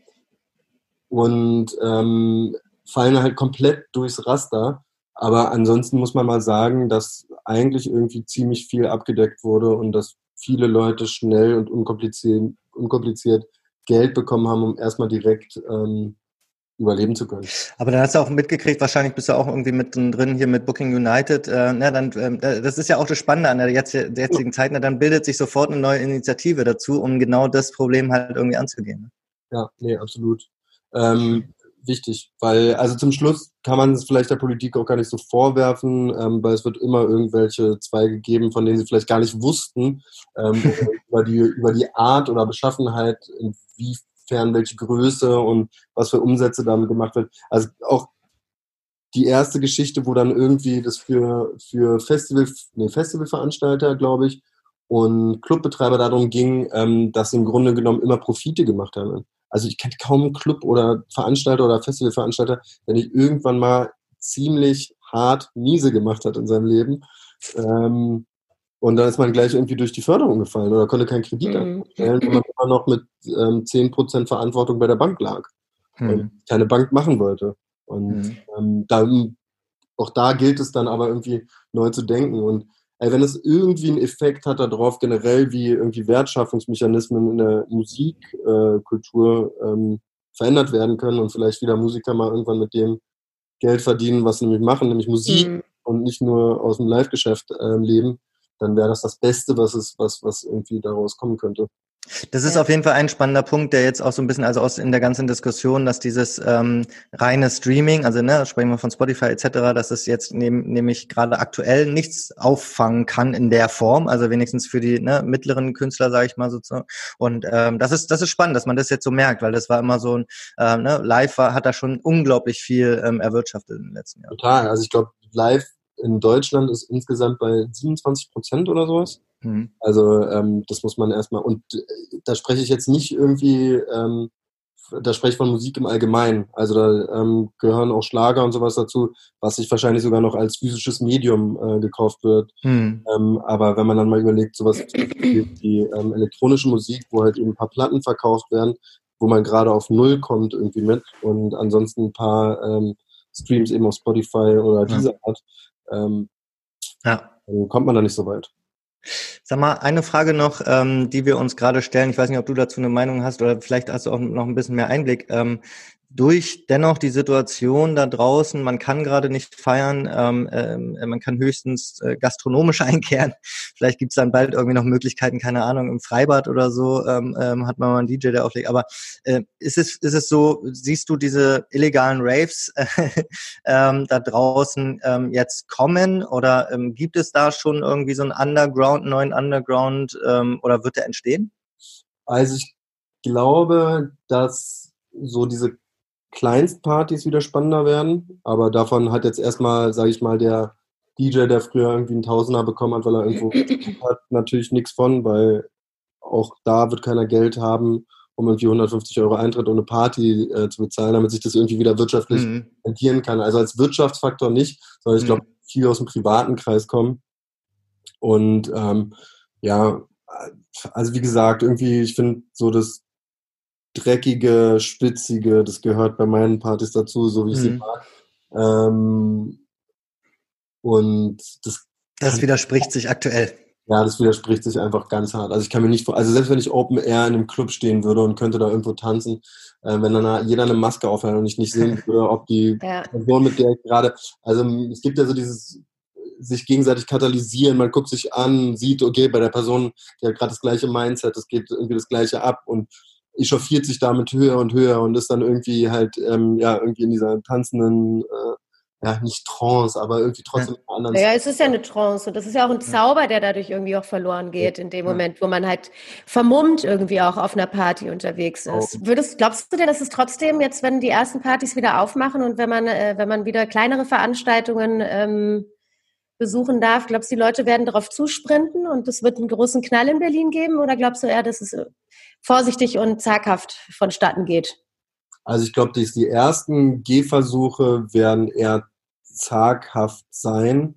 und ähm, fallen halt komplett durchs Raster. Aber ansonsten muss man mal sagen, dass eigentlich irgendwie ziemlich viel abgedeckt wurde und dass viele Leute schnell und unkompliziert, unkompliziert Geld bekommen haben, um erstmal direkt ähm, überleben zu können. Aber dann hast du auch mitgekriegt, wahrscheinlich bist du auch irgendwie mit drin hier mit Booking United. Äh, na, dann, äh, das ist ja auch das Spannende an der, jetzt, der jetzigen Zeit. Na, dann bildet sich sofort eine neue Initiative dazu, um genau das Problem halt irgendwie anzugehen. Ja, nee, absolut. Ähm, wichtig, weil, also zum Schluss kann man es vielleicht der Politik auch gar nicht so vorwerfen, ähm, weil es wird immer irgendwelche Zweige geben, von denen sie vielleicht gar nicht wussten, ähm, über, die, über die Art oder Beschaffenheit, inwiefern welche Größe und was für Umsätze damit gemacht wird. Also auch die erste Geschichte, wo dann irgendwie das für, für Festival, nee, Festivalveranstalter, glaube ich, und Clubbetreiber darum ging, ähm, dass sie im Grunde genommen immer Profite gemacht haben. Also ich kenne kaum einen Club oder Veranstalter oder Festivalveranstalter, der nicht irgendwann mal ziemlich hart miese gemacht hat in seinem Leben. Ähm, und dann ist man gleich irgendwie durch die Förderung gefallen oder konnte keinen Kredit mhm. anstellen, weil man immer noch mit ähm, 10% Verantwortung bei der Bank lag mhm. und keine Bank machen wollte. Und mhm. ähm, dann, auch da gilt es dann aber irgendwie neu zu denken. Und ey, wenn es irgendwie einen Effekt hat darauf, generell wie irgendwie Wertschöpfungsmechanismen in der Musikkultur äh, ähm, verändert werden können und vielleicht wieder Musiker mal irgendwann mit dem Geld verdienen, was sie nämlich machen, nämlich Musik mhm. und nicht nur aus dem Live-Geschäft äh, leben, dann wäre das das Beste, was es, was, was irgendwie daraus kommen könnte. Das ist ja. auf jeden Fall ein spannender Punkt, der jetzt auch so ein bisschen, also aus in der ganzen Diskussion, dass dieses ähm, reine Streaming, also ne, sprechen wir von Spotify etc., dass es jetzt nehm, nämlich gerade aktuell nichts auffangen kann in der Form, also wenigstens für die ne, mittleren Künstler, sage ich mal so. Und ähm, das ist das ist spannend, dass man das jetzt so merkt, weil das war immer so ein ähm, ne, Live war, hat da schon unglaublich viel ähm, erwirtschaftet in den letzten Jahren. Total, also ich glaube, Live in Deutschland ist insgesamt bei 27 Prozent oder sowas. Mhm. Also ähm, das muss man erstmal, und äh, da spreche ich jetzt nicht irgendwie, ähm, da spreche ich von Musik im Allgemeinen. Also da ähm, gehören auch Schlager und sowas dazu, was sich wahrscheinlich sogar noch als physisches Medium äh, gekauft wird. Mhm. Ähm, aber wenn man dann mal überlegt, sowas wie die ähm, elektronische Musik, wo halt eben ein paar Platten verkauft werden, wo man gerade auf Null kommt irgendwie mit und ansonsten ein paar ähm, Streams eben auf Spotify oder diese ja. Art, ähm, ja. dann kommt man da nicht so weit. Sag mal, eine Frage noch, ähm, die wir uns gerade stellen. Ich weiß nicht, ob du dazu eine Meinung hast oder vielleicht hast du auch noch ein bisschen mehr Einblick. Ähm, durch dennoch die Situation da draußen, man kann gerade nicht feiern, ähm, äh, man kann höchstens äh, gastronomisch einkehren. Vielleicht gibt's dann bald irgendwie noch Möglichkeiten, keine Ahnung, im Freibad oder so, ähm, ähm, hat man mal einen DJ, der auflegt. Aber äh, ist, es, ist es so, siehst du diese illegalen Raves äh, ähm, da draußen ähm, jetzt kommen oder ähm, gibt es da schon irgendwie so einen Underground, neuen Underground ähm, oder wird der entstehen? Also ich glaube, dass so diese Kleinstpartys wieder spannender werden. Aber davon hat jetzt erstmal, sage ich mal, der DJ, der früher irgendwie einen Tausender bekommen hat, weil er irgendwo hat, natürlich nichts von, weil auch da wird keiner Geld haben, um irgendwie 150 Euro Eintritt eine Party äh, zu bezahlen, damit sich das irgendwie wieder wirtschaftlich mhm. rentieren kann. Also als Wirtschaftsfaktor nicht, sondern ich glaube, mhm. viel aus dem privaten Kreis kommen. Und ähm, ja, also wie gesagt, irgendwie, ich finde so das dreckige, spitzige, das gehört bei meinen Partys dazu, so wie ich mhm. sie mag. Ähm, und das. Das widerspricht sich aktuell. Ja, das widerspricht sich einfach ganz hart. Also ich kann mir nicht vor, also selbst wenn ich Open Air in einem Club stehen würde und könnte da irgendwo tanzen, äh, wenn dann jeder eine Maske aufhält und ich nicht sehen würde, ob die ja. Person, mit der ich gerade, also es gibt ja so dieses sich gegenseitig katalysieren, man guckt sich an, sieht, okay, bei der Person, die hat gerade das gleiche Mindset, es geht irgendwie das gleiche ab und echauffiert sich damit höher und höher und ist dann irgendwie halt, ähm, ja, irgendwie in dieser tanzenden, äh, ja, nicht Trance, aber irgendwie trotzdem ja. anderen. Ja, es ist ja eine Trance und das ist ja auch ein Zauber, der dadurch irgendwie auch verloren geht in dem Moment, wo man halt vermummt irgendwie auch auf einer Party unterwegs ist. Oh. Würdest, glaubst du denn, dass es trotzdem jetzt, wenn die ersten Partys wieder aufmachen und wenn man, äh, wenn man wieder kleinere Veranstaltungen ähm, besuchen darf, glaubst du, die Leute werden darauf zusprinten und es wird einen großen Knall in Berlin geben oder glaubst du eher, dass es vorsichtig und zaghaft vonstatten geht? Also ich glaube, die ersten Gehversuche werden eher zaghaft sein.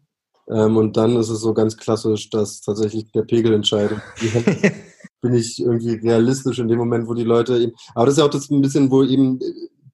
Ähm, und dann ist es so ganz klassisch, dass tatsächlich der Pegel entscheidet. Bin ich irgendwie realistisch in dem Moment, wo die Leute eben. Aber das ist ja auch das ein bisschen, wo eben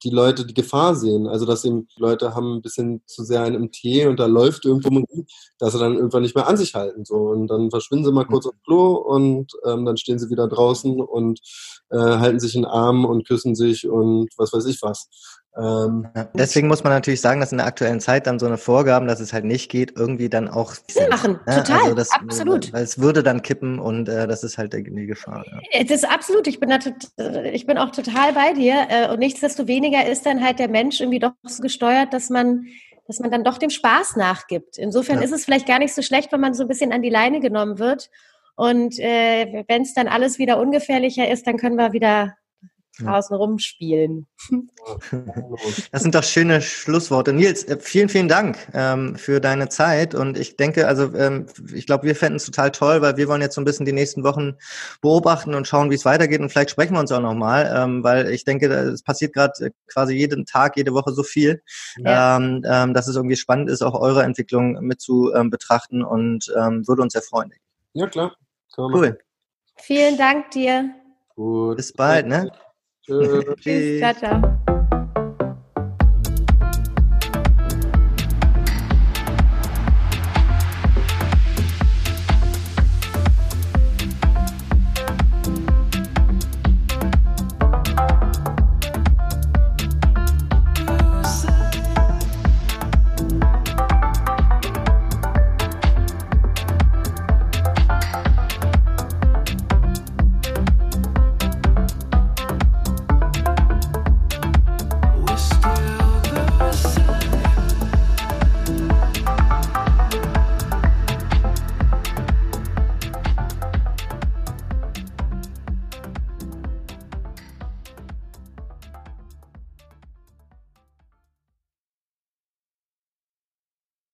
die Leute die Gefahr sehen. Also dass eben die Leute haben ein bisschen zu sehr einen im Tee und da läuft irgendwo Musik, dass sie dann irgendwann nicht mehr an sich halten. So. Und dann verschwinden sie mal kurz aufs Klo und ähm, dann stehen sie wieder draußen und äh, halten sich in den Arm und küssen sich und was weiß ich was. Ähm, deswegen muss man natürlich sagen, dass in der aktuellen Zeit dann so eine Vorgaben, dass es halt nicht geht, irgendwie dann auch Sinn machen. Ja, Total, also das, absolut. Weil es würde dann kippen und äh, das ist halt die, Gefahr. Ja. Es ist absolut, ich bin, da, tot- ich bin auch total bei dir. äh, Und nichtsdestoweniger ist dann halt der Mensch irgendwie doch so gesteuert, dass man, dass man dann doch dem Spaß nachgibt. Insofern Ja. ist es vielleicht gar nicht so schlecht, wenn man so ein bisschen an die Leine genommen wird. Und äh, wenn es dann alles wieder ungefährlicher ist, dann können wir wieder. Draußen rumspielen. Das sind doch schöne Schlussworte. Nils, äh, vielen, vielen Dank ähm, für deine Zeit. Und ich denke, also ähm, ich glaube, wir fänden es total toll, weil wir wollen jetzt so ein bisschen die nächsten Wochen beobachten und schauen, wie es weitergeht. Und vielleicht sprechen wir uns auch nochmal, ähm, weil ich denke, es passiert gerade quasi jeden Tag, jede Woche so viel, Ja. ähm, ähm, dass es irgendwie spannend ist, auch eure Entwicklung mit zu ähm, betrachten und ähm, würde uns sehr freuen. ja, klar. Cool. Vielen Dank dir. Gut. Bis bald, ne? Tschö. Tschüss. Ciao, ciao.